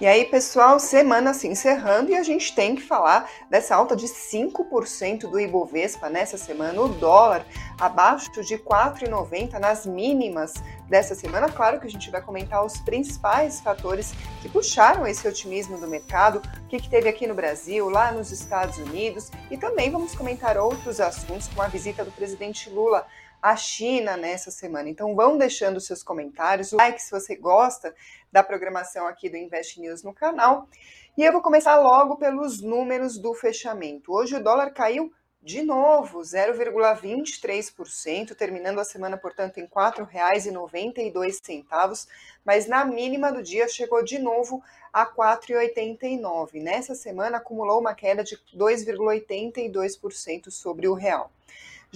E aí, pessoal, semana se encerrando e a gente tem que falar dessa alta de 5% do Ibovespa nessa semana, o dólar abaixo de 4,90 nas mínimas dessa semana. Claro que a gente vai comentar os principais fatores que puxaram esse otimismo do mercado, o que, que teve aqui no Brasil, lá nos Estados Unidos, e também vamos comentar outros assuntos, como a visita do presidente Lula a China nessa semana. Então vão deixando seus comentários, o like se você gosta da programação aqui do Invest News no canal. E eu vou começar logo pelos números do fechamento. Hoje o dólar caiu de novo, 0,23%, terminando a semana, portanto, em R$ 4,92, mas na mínima do dia chegou de novo a R$ 4,89. Nessa semana acumulou uma queda de 2,82% sobre o real.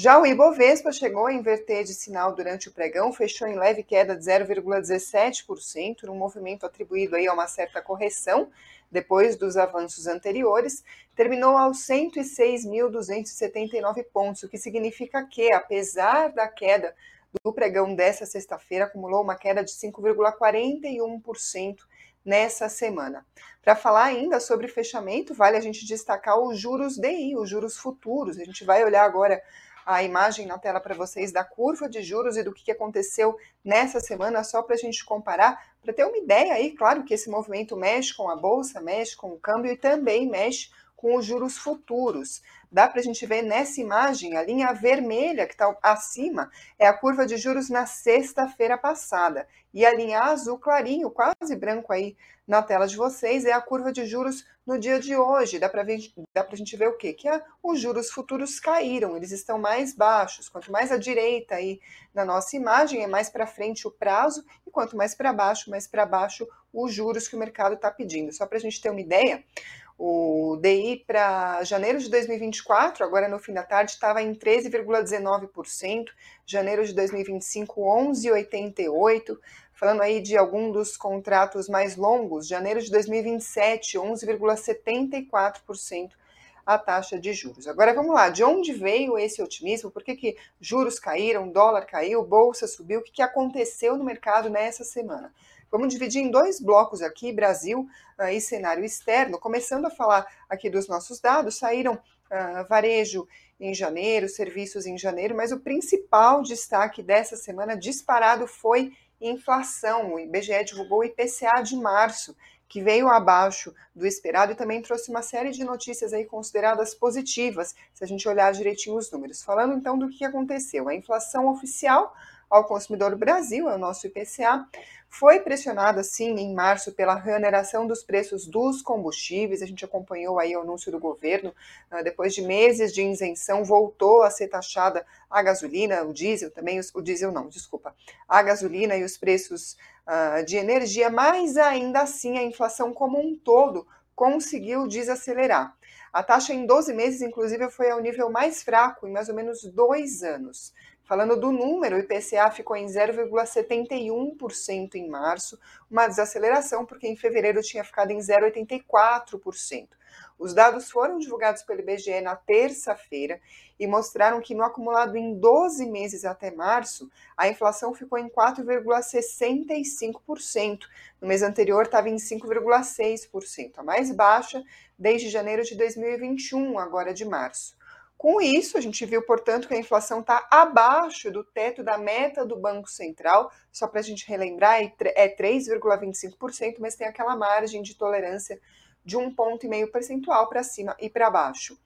Já o Ibovespa chegou a inverter de sinal durante o pregão, fechou em leve queda de 0,17%, num movimento atribuído aí a uma certa correção depois dos avanços anteriores, terminou aos 106.279 pontos, o que significa que, apesar da queda do pregão dessa sexta-feira, acumulou uma queda de 5,41% nessa semana. Para falar ainda sobre fechamento, vale a gente destacar os juros DI, os juros futuros. A gente vai olhar agora a imagem na tela para vocês da curva de juros e do que aconteceu nessa semana, só para a gente comparar, para ter uma ideia aí, claro que esse movimento mexe com a bolsa, mexe com o câmbio e também mexe com os juros futuros. Dá para a gente ver nessa imagem, a linha vermelha que está acima é a curva de juros na sexta-feira passada. E a linha azul clarinho, quase branco aí na tela de vocês, é a curva de juros no dia de hoje. Dá para a gente ver o quê? Que a, os juros futuros caíram, eles estão mais baixos. Quanto mais à direita aí na nossa imagem, é mais para frente o prazo, e quanto mais para baixo, mais para baixo os juros que o mercado está pedindo. Só para a gente ter uma ideia, o DI para janeiro de 2024, agora no fim da tarde, estava em 13,19%, janeiro de 2025, 11,88%, falando aí de algum dos contratos mais longos, janeiro de 2027, 11,74% a taxa de juros. Agora vamos lá, de onde veio esse otimismo? Por que, que juros caíram, dólar caiu, bolsa subiu? O que, que aconteceu no mercado nessa semana? Vamos dividir em dois blocos aqui, Brasil uh, e cenário externo. Começando a falar aqui dos nossos dados, saíram uh, varejo em janeiro, serviços em janeiro, mas o principal destaque dessa semana disparado foi inflação. O IBGE divulgou o IPCA de março, que veio abaixo do esperado e também trouxe uma série de notícias aí consideradas positivas, se a gente olhar direitinho os números. Falando então do que aconteceu, a inflação oficial ao consumidor Brasil, é o nosso IPCA, foi pressionada, sim, em março pela reoneração dos preços dos combustíveis. A gente acompanhou aí o anúncio do governo. Ah, depois de meses de isenção, voltou a ser taxada a gasolina, o diesel também, o diesel não, desculpa, a gasolina e os preços uh, de energia, mas ainda assim a inflação como um todo conseguiu desacelerar. A taxa em 12 meses, inclusive, foi ao nível mais fraco em mais ou menos dois anos. Falando do número, o IPCA ficou em 0,71% em março, uma desaceleração porque em fevereiro tinha ficado em 0,84%. Os dados foram divulgados pelo IBGE na terça-feira e mostraram que no acumulado em 12 meses até março, a inflação ficou em 4,65%. No mês anterior estava em 5,6%, a mais baixa desde janeiro de 2021, agora de março. Com isso, a gente viu, portanto, que a inflação está abaixo do teto da meta do Banco Central, só para a gente relembrar, é 3,25%, mas tem aquela margem de tolerância de um ponto e meio percentual para cima e para baixo.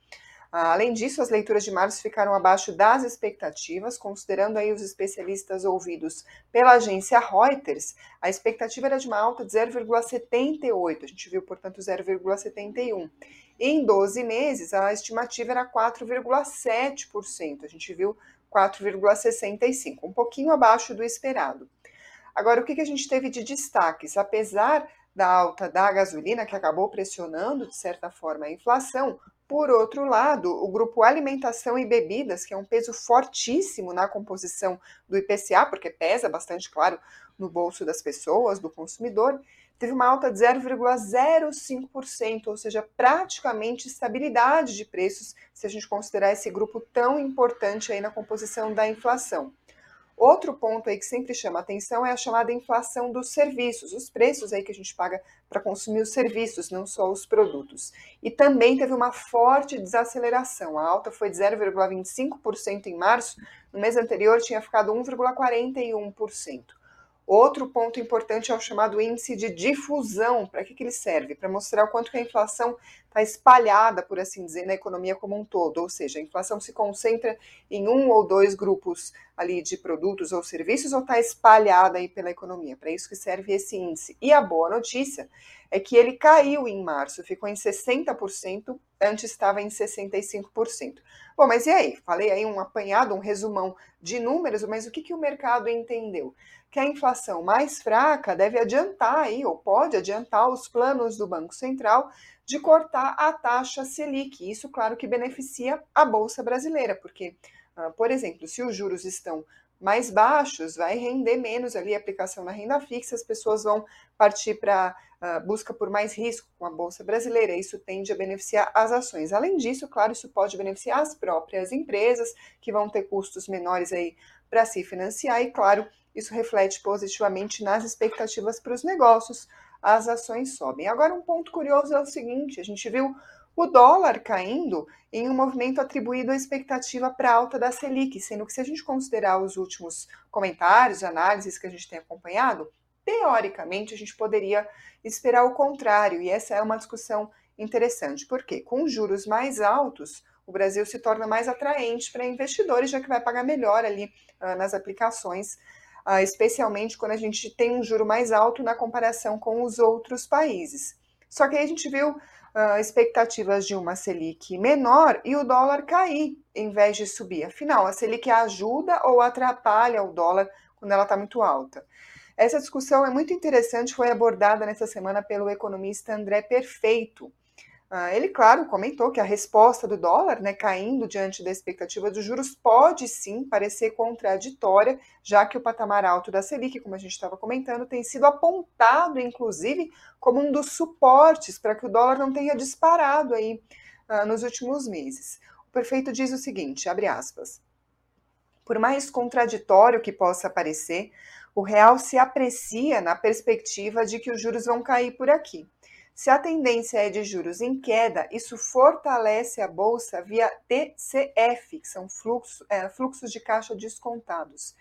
Além disso, as leituras de março ficaram abaixo das expectativas, considerando aí os especialistas ouvidos pela agência Reuters, a expectativa era de uma alta de 0,78, a gente viu, portanto, 0,71. Em 12 meses, a estimativa era 4,7%. A gente viu 4,65%, um pouquinho abaixo do esperado. Agora, o que a gente teve de destaques? Apesar da alta da gasolina, que acabou pressionando, de certa forma, a inflação, por outro lado, o grupo alimentação e bebidas, que é um peso fortíssimo na composição do IPCA, porque pesa bastante, claro, no bolso das pessoas, do consumidor, teve uma alta de 0,05%, ou seja, praticamente estabilidade de preços, se a gente considerar esse grupo tão importante aí na composição da inflação. Outro ponto aí que sempre chama atenção é a chamada inflação dos serviços, os preços aí que a gente paga para consumir os serviços, não só os produtos. E também teve uma forte desaceleração. A alta foi de 0,25% em março, no mês anterior tinha ficado 1,41%. Outro ponto importante é o chamado índice de difusão. Para que, que ele serve? Para mostrar o quanto que a inflação está espalhada, por assim dizer, na economia como um todo. Ou seja, a inflação se concentra em um ou dois grupos ali de produtos ou serviços ou está espalhada aí pela economia. Para isso que serve esse índice. E a boa notícia é que ele caiu em março, ficou em 60%, antes estava em 65%. Bom, mas e aí? Falei aí um apanhado, um resumão de números, mas o que, que o mercado entendeu? Que a inflação mais fraca deve adiantar aí, ou pode adiantar os planos do Banco Central de cortar a taxa Selic. Isso, claro, que beneficia a Bolsa Brasileira, porque, ah, por exemplo, se os juros estão mais baixos, vai render menos ali a aplicação na renda fixa, as pessoas vão partir para busca por mais risco com a Bolsa Brasileira, isso tende a beneficiar as ações. Além disso, claro, isso pode beneficiar as próprias empresas, que vão ter custos menores aí para se financiar, e claro, isso reflete positivamente nas expectativas para os negócios, as ações sobem. Agora, um ponto curioso é o seguinte: a gente viu o dólar caindo em um movimento atribuído à expectativa para alta da Selic, sendo que se a gente considerar os últimos comentários, análises que a gente tem acompanhado, teoricamente a gente poderia esperar o contrário, e essa é uma discussão interessante, porque com juros mais altos, o Brasil se torna mais atraente para investidores, já que vai pagar melhor ali uh, nas aplicações uh, especialmente quando a gente tem um juro mais alto na comparação com os outros países. Só que aí a gente viu uh, expectativas de uma Selic menor e o dólar cair em vez de subir. Afinal, a Selic ajuda ou atrapalha o dólar quando ela está muito alta? Essa discussão é muito interessante, foi abordada nessa semana pelo economista André Perfeito. Uh, ele, claro, comentou que a resposta do dólar, né, caindo diante da expectativa dos juros, pode sim parecer contraditória, já que o patamar alto da Selic, como a gente estava comentando, tem sido apontado, inclusive, como um dos suportes para que o dólar não tenha disparado aí uh, nos últimos meses. O prefeito diz o seguinte, abre aspas, por mais contraditório que possa parecer, o real se aprecia na perspectiva de que os juros vão cair por aqui. Se a tendência é de juros em queda, isso fortalece a bolsa via TCF, que são fluxo, é, fluxos de caixa descontados.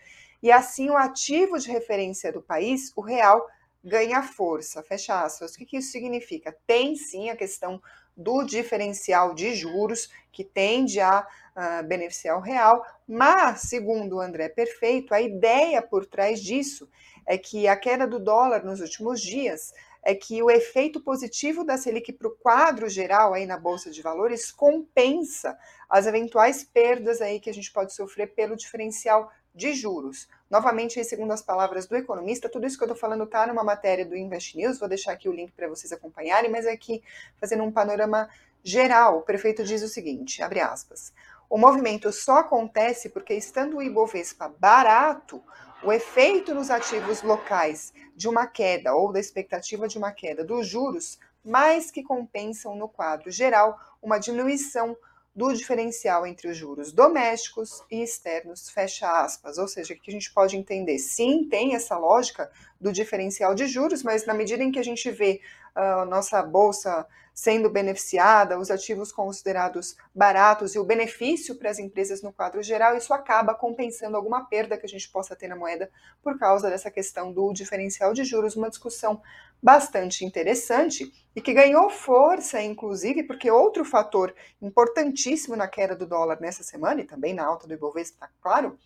E assim, o ativo de referência do país, o real, ganha força. Fecha aspas. O que, que isso significa? Tem sim a questão do diferencial de juros, que tende a uh, beneficiar o real, mas, segundo o André Perfeito, a ideia por trás disso é que a queda do dólar nos últimos dias é que o efeito positivo da Selic para o quadro geral aí na Bolsa de Valores compensa as eventuais perdas aí que a gente pode sofrer pelo diferencial de juros. Novamente, segundo as palavras do economista, tudo isso que eu estou falando está numa matéria do Invest News, vou deixar aqui o link para vocês acompanharem, mas aqui fazendo um panorama geral, o prefeito diz o seguinte, abre aspas, o movimento só acontece porque estando o Ibovespa barato, o efeito nos ativos locais de uma queda ou da expectativa de uma queda dos juros mais que compensam no quadro geral uma diminuição do diferencial entre os juros domésticos e externos, fecha aspas. Ou seja, que a gente pode entender, sim, tem essa lógica do diferencial de juros, mas na medida em que a gente vê a nossa bolsa sendo beneficiada, os ativos considerados baratos e o benefício para as empresas no quadro geral, isso acaba compensando alguma perda que a gente possa ter na moeda por causa dessa questão do diferencial de juros, uma discussão bastante interessante e que ganhou força, inclusive, porque outro fator importantíssimo na queda do dólar nessa semana e também na alta do Ibovespa, tá claro,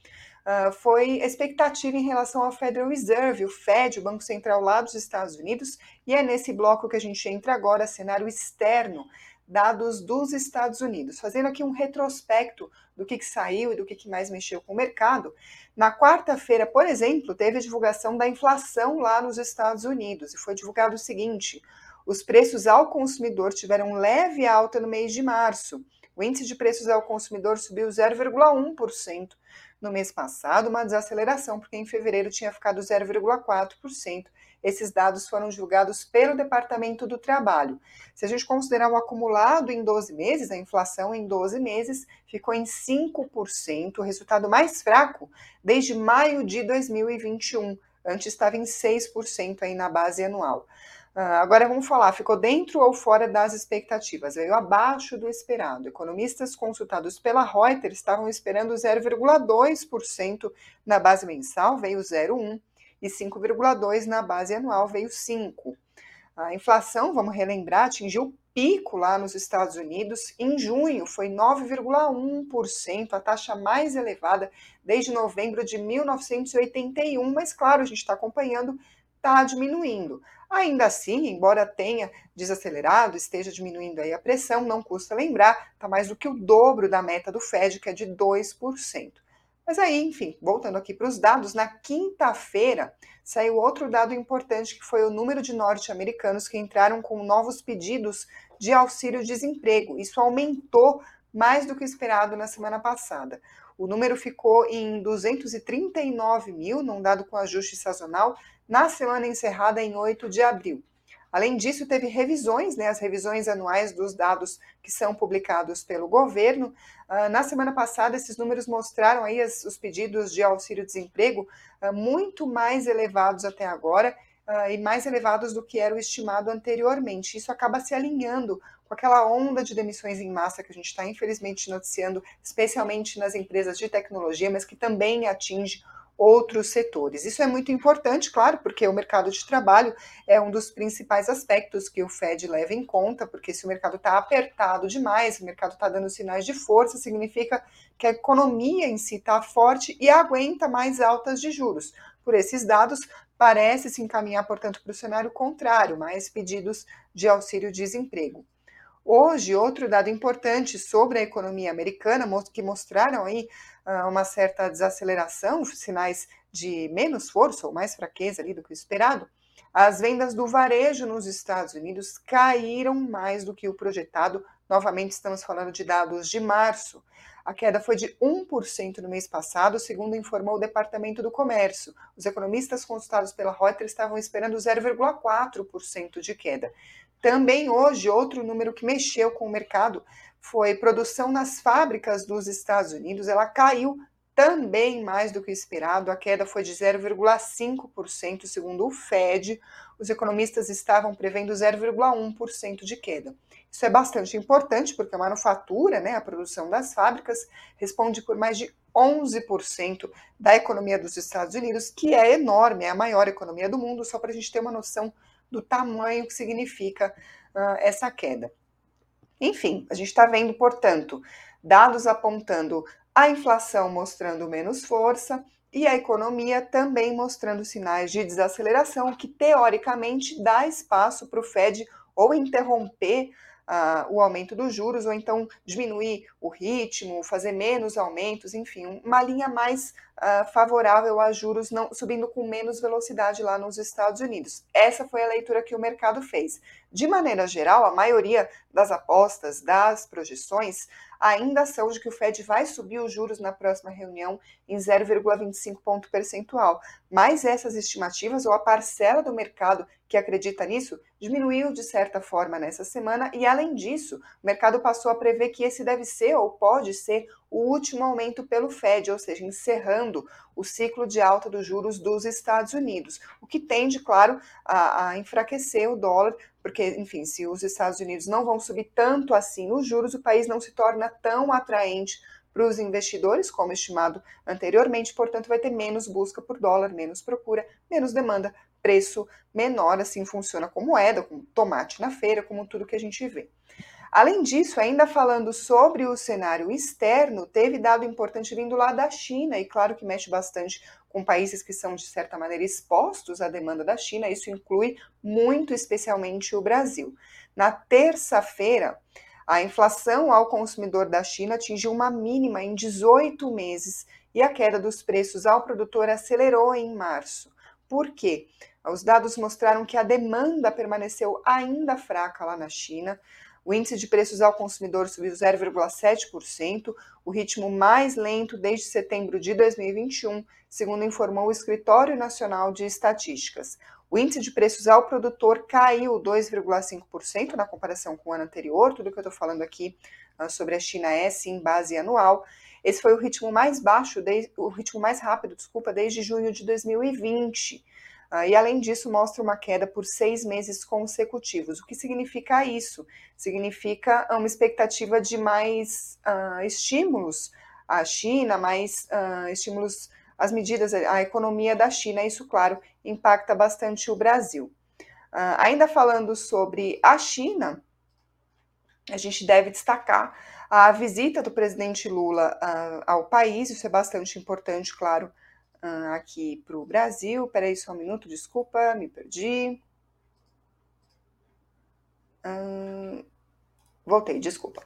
uh, foi expectativa em relação ao Federal Reserve, o Fed, o Banco Central lá dos Estados Unidos, e é nesse bloco que a gente entra agora, cenário externo, dados dos Estados Unidos. Fazendo aqui um retrospecto do que, que saiu e do que, que mais mexeu com o mercado. Na quarta-feira, por exemplo, teve a divulgação da inflação lá nos Estados Unidos e foi divulgado o seguinte: os preços ao consumidor tiveram leve alta no mês de março. O índice de preços ao consumidor subiu 0,1%, no mês passado, uma desaceleração, porque em fevereiro tinha ficado 0,4%. Esses dados foram julgados pelo Departamento do Trabalho. Se a gente considerar o acumulado em 12 meses, a inflação em 12 meses ficou em 5%, o resultado mais fraco desde maio de 2021. Antes estava em 6% aí na base anual. Uh, agora vamos falar, ficou dentro ou fora das expectativas? Veio abaixo do esperado. Economistas consultados pela Reuters estavam esperando 0,2% na base mensal, veio 0,1%, e 5,2% na base anual, veio 5%. A inflação, vamos relembrar, atingiu pico lá nos Estados Unidos. Em junho foi 9,1%, a taxa mais elevada desde novembro de 1981. Mas, claro, a gente está acompanhando, está diminuindo. Ainda assim, embora tenha desacelerado, esteja diminuindo aí a pressão, não custa lembrar, está mais do que o dobro da meta do Fed, que é de 2%. Mas aí, enfim, voltando aqui para os dados, na quinta-feira saiu outro dado importante que foi o número de norte-americanos que entraram com novos pedidos de auxílio-desemprego. Isso aumentou mais do que esperado na semana passada. O número ficou em 239 mil, num dado com ajuste sazonal, na semana encerrada em 8 de abril. Além disso, teve revisões, né, as revisões anuais dos dados que são publicados pelo governo. Uh, na semana passada, esses números mostraram aí as, os pedidos de auxílio-desemprego uh, muito mais elevados até agora uh, e mais elevados do que era o estimado anteriormente. Isso acaba se alinhando com aquela onda de demissões em massa que a gente está infelizmente noticiando, especialmente nas empresas de tecnologia, mas que também atinge outros setores. Isso é muito importante, claro, porque o mercado de trabalho é um dos principais aspectos que o Fed leva em conta, porque se o mercado está apertado demais, o mercado está dando sinais de força, significa que a economia em si está forte e aguenta mais altas de juros. Por esses dados, parece se encaminhar, portanto, para o cenário contrário, mais pedidos de auxílio-desemprego. Hoje, outro dado importante sobre a economia americana, que mostraram aí uh, uma certa desaceleração, sinais de menos força ou mais fraqueza ali do que o esperado, as vendas do varejo nos Estados Unidos caíram mais do que o projetado. Novamente, estamos falando de dados de março. A queda foi de 1% no mês passado, segundo informou o Departamento do Comércio. Os economistas consultados pela Reuters estavam esperando 0,4% de queda. Também hoje, outro número que mexeu com o mercado foi produção nas fábricas dos Estados Unidos. Ela caiu também mais do que esperado. A queda foi de 0,5%, segundo o Fed. Os economistas estavam prevendo 0,1% de queda. Isso é bastante importante porque a manufatura, né, a produção das fábricas, responde por mais de 11% da economia dos Estados Unidos, que é enorme, é a maior economia do mundo, só para a gente ter uma noção do tamanho que significa uh, essa queda. Enfim, a gente está vendo, portanto, dados apontando a inflação mostrando menos força e a economia também mostrando sinais de desaceleração, que teoricamente dá espaço para o Fed ou interromper o aumento dos juros, ou então diminuir o ritmo, fazer menos aumentos, enfim, uma linha mais favorável a juros não, subindo com menos velocidade lá nos Estados Unidos. Essa foi a leitura que o mercado fez. De maneira geral, a maioria das apostas, das projeções, ainda são de que o Fed vai subir os juros na próxima reunião em 0,25 ponto percentual. Mas essas estimativas, ou a parcela do mercado que acredita nisso, diminuiu de certa forma nessa semana, e além disso, o mercado passou a prever que esse deve ser ou pode ser o último aumento pelo Fed, ou seja, encerrando o ciclo de alta dos juros dos Estados Unidos, o que tende, claro, a, a enfraquecer o dólar, porque, enfim, se os Estados Unidos não vão subir tanto assim os juros, o país não se torna tão atraente para os investidores, como estimado anteriormente, portanto, vai ter menos busca por dólar, menos procura, menos demanda, preço menor, assim funciona como moeda, como tomate na feira, como tudo que a gente vê. Além disso, ainda falando sobre o cenário externo, teve dado importante vindo lá da China, e claro que mexe bastante com países que são, de certa maneira, expostos à demanda da China, isso inclui muito especialmente o Brasil. Na terça-feira, a inflação ao consumidor da China atingiu uma mínima em 18 meses e a queda dos preços ao produtor acelerou em março. Por quê? Os dados mostraram que a demanda permaneceu ainda fraca lá na China, O índice de preços ao consumidor subiu 0,7%, o ritmo mais lento desde setembro de 2021, segundo informou o Escritório Nacional de Estatísticas. O índice de preços ao produtor caiu 2,5% na comparação com o ano anterior. Tudo que eu estou falando aqui uh, sobre a China é sim base anual. Esse foi o ritmo mais baixo, o ritmo mais rápido, desculpa, desde junho de 2020. Uh, e além disso, mostra uma queda por seis meses consecutivos. O que significa isso? Significa uma expectativa de mais uh, estímulos à China, mais estímulos às medidas, à economia da China. Isso, claro, impacta bastante o Brasil. ainda falando sobre a China, a gente deve destacar a visita do presidente Lula ao país, isso é bastante importante, claro, aqui para o Brasil. Peraí só um minuto, desculpa, me perdi. Uh, voltei, desculpa.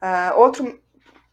Uh, outro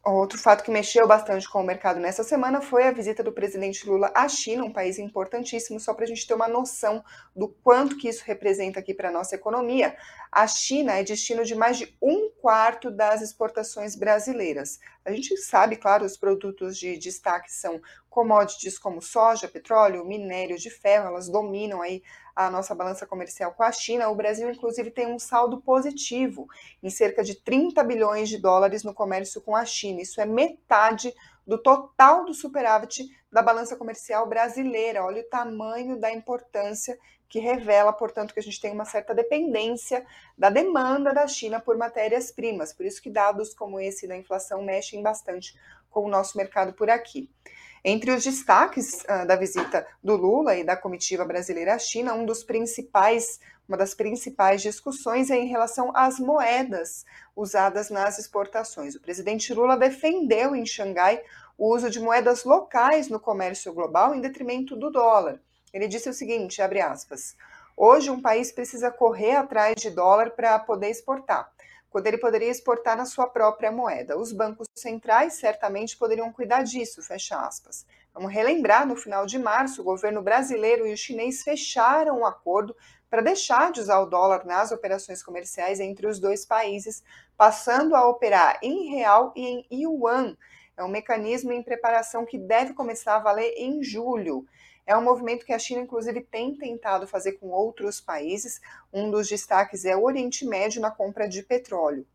Outro fato que mexeu bastante com o mercado nessa semana foi a visita do presidente Lula à China, um país importantíssimo, só para a gente ter uma noção do quanto que isso representa aqui para a nossa economia. A China é destino de mais de um quarto das exportações brasileiras. A gente sabe, claro, os produtos de destaque são commodities como soja, petróleo, minério de ferro, elas dominam aí a nossa balança comercial com a China, o Brasil, inclusive, tem um saldo positivo em cerca de 30 bilhões de dólares no comércio com a China. Isso é metade do total do superávit da balança comercial brasileira. Olha o tamanho da importância que revela, portanto, que a gente tem uma certa dependência da demanda da China por matérias-primas. Por isso que dados como esse da inflação mexem bastante com o nosso mercado por aqui. Entre os destaques uh, da visita do Lula e da comitiva brasileira à China, um dos principais, uma das principais discussões é em relação às moedas usadas nas exportações. O presidente Lula defendeu em Xangai o uso de moedas locais no comércio global em detrimento do dólar. Ele disse o seguinte, abre aspas: Hoje um país precisa correr atrás de dólar para poder exportar quando ele poderia exportar na sua própria moeda. Os bancos centrais certamente poderiam cuidar disso, fecha aspas. Vamos relembrar, no final de março, o governo brasileiro e o chinês fecharam um acordo para deixar de usar o dólar nas operações comerciais entre os dois países, passando a operar em real e em yuan. É um mecanismo em preparação que deve começar a valer em julho. É um movimento que a China, inclusive, tem tentado fazer com outros países. Um dos destaques é o Oriente Médio na compra de petróleo.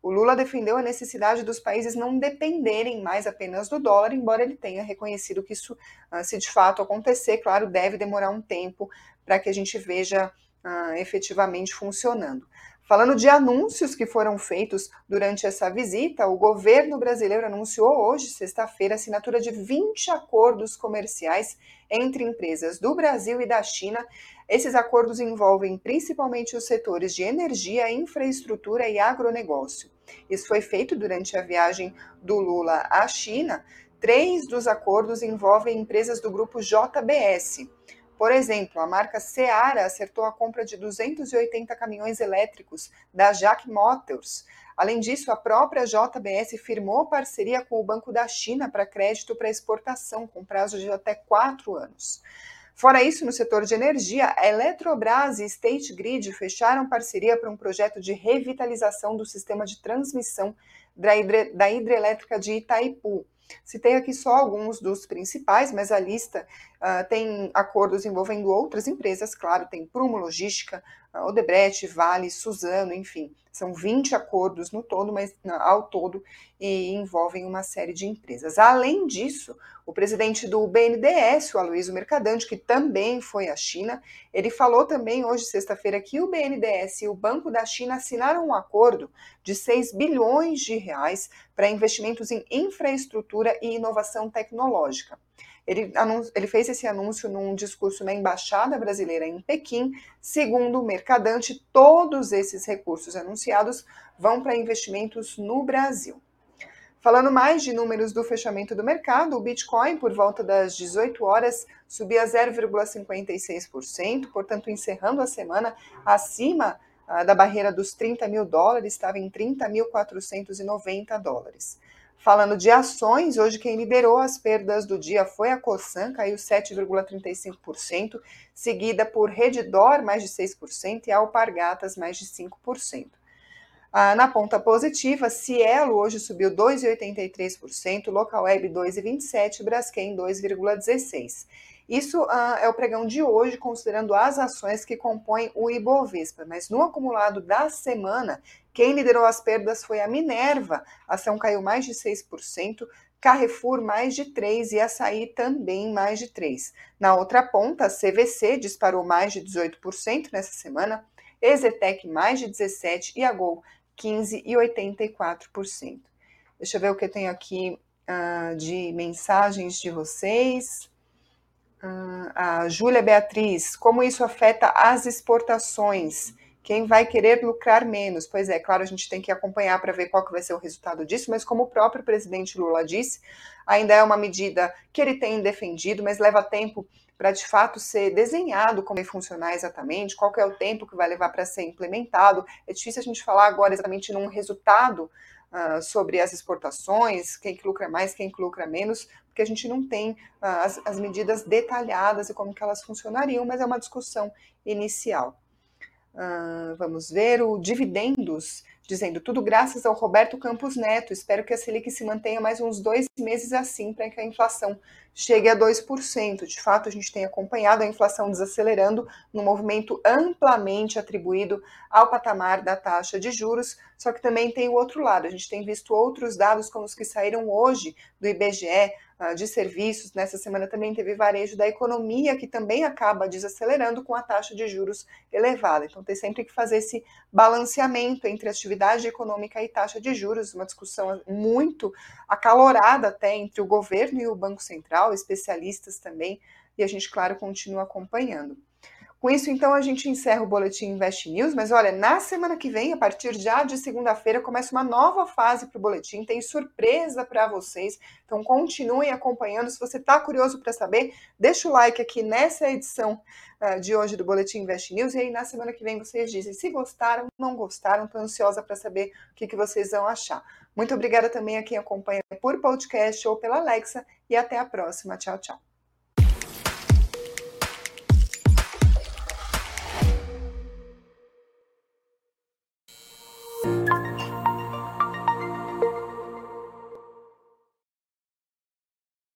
O Lula defendeu a necessidade dos países não dependerem mais apenas do dólar, embora ele tenha reconhecido que isso, ah, se de fato acontecer, claro, deve demorar um tempo para que a gente veja uh, efetivamente funcionando. Falando de anúncios que foram feitos durante essa visita, o governo brasileiro anunciou hoje, sexta-feira, a assinatura de 20 acordos comerciais entre empresas do Brasil e da China. Esses acordos envolvem principalmente os setores de energia, infraestrutura e agronegócio. Isso foi feito durante a viagem do Lula à China. Três dos acordos envolvem empresas do grupo JBS. Por exemplo, a marca Seara acertou a compra de 280 caminhões elétricos da Jack Motors. Além disso, a própria JBS firmou parceria com o Banco da China para crédito para exportação, com prazo de até quatro anos. Fora isso, no setor de energia, a Eletrobras e State Grid fecharam parceria para um projeto de revitalização do sistema de transmissão da hidrelétrica de Itaipu. Citei aqui só alguns dos principais, mas a lista uh, tem acordos envolvendo outras empresas, claro, tem Prumo Logística, uh, Odebrecht, Vale, Suzano, enfim. São 20 acordos no todo, mas ao todo, e envolvem uma série de empresas. Além disso, o presidente do BNDES, o Aloysio Mercadante, que também foi à China, ele falou também hoje, sexta-feira, que o BNDES e o Banco da China assinaram um acordo de 6 bilhões de reais para investimentos em infraestrutura e inovação tecnológica. Ele, ele, fez esse anúncio num discurso na Embaixada Brasileira em Pequim. Segundo o Mercadante, todos esses recursos anunciados vão para investimentos no Brasil. Falando mais de números do fechamento do mercado, o Bitcoin, por volta das 18 horas, subia 0,56%, portanto, encerrando a semana acima ah, da barreira dos 30 mil dólares, estava em 30.490 dólares. Falando de ações, hoje quem liderou as perdas do dia foi a Cosan, caiu 7,35%, seguida por Redditor, mais de 6%, e Alpargatas, mais de 5%. Ah, na ponta positiva, Cielo hoje subiu 2,83%, Local Web 2,27%, Braskem 2,16%. Isso ah, é o pregão de hoje, considerando as ações que compõem o Ibovespa. Mas no acumulado da semana, quem liderou as perdas foi a Minerva. A ação caiu mais de 6%, Carrefour mais de 3% e Açaí também mais de 3%. Na outra ponta, a CVC disparou mais de 18% nessa semana, Exetec mais de 17% e a Gol 15,84%. Deixa eu ver o que eu tenho aqui uh, de mensagens de vocês. A Júlia Beatriz, como isso afeta as exportações? Quem vai querer lucrar menos? Pois é, claro, a gente tem que acompanhar para ver qual que vai ser o resultado disso, mas como o próprio presidente Lula disse, ainda é uma medida que ele tem defendido, mas leva tempo para de fato ser desenhado como vai funcionar exatamente, qual é o tempo que vai levar para ser implementado. É difícil a gente falar agora exatamente num resultado uh, sobre as exportações, quem que lucra mais, quem que lucra menos, porque a gente não tem uh, as, as medidas detalhadas e como que elas funcionariam, mas é uma discussão inicial. Uh, vamos ver o dividendos dizendo tudo graças ao Roberto Campos Neto. Espero que a Selic se mantenha mais uns dois meses assim para que a inflação chegue a 2%. De fato, a gente tem acompanhado a inflação desacelerando no movimento amplamente atribuído ao patamar da taxa de juros, só que também tem o outro lado. A gente tem visto outros dados como os que saíram hoje do IBGE, ah, de serviços. Nessa semana também teve varejo da economia, que também acaba desacelerando com a taxa de juros elevada. Então, tem sempre que fazer esse balanceamento entre atividade econômica e taxa de juros, uma discussão muito acalorada até entre o governo e o Banco Central, especialistas também, e a gente, claro, continua acompanhando. Com isso, então, a gente encerra o Boletim Invest News, mas olha, na semana que vem, a partir já de segunda-feira, começa uma nova fase para o Boletim, tem surpresa para vocês, então continuem acompanhando. Se você está curioso para saber, deixa o like aqui nessa edição uh, de hoje do Boletim Invest News, e aí na semana que vem vocês dizem se gostaram, não gostaram, estou ansiosa para saber o que, que vocês vão achar. Muito obrigada também a quem acompanha por podcast ou pela Alexa, e até a próxima. Tchau, tchau.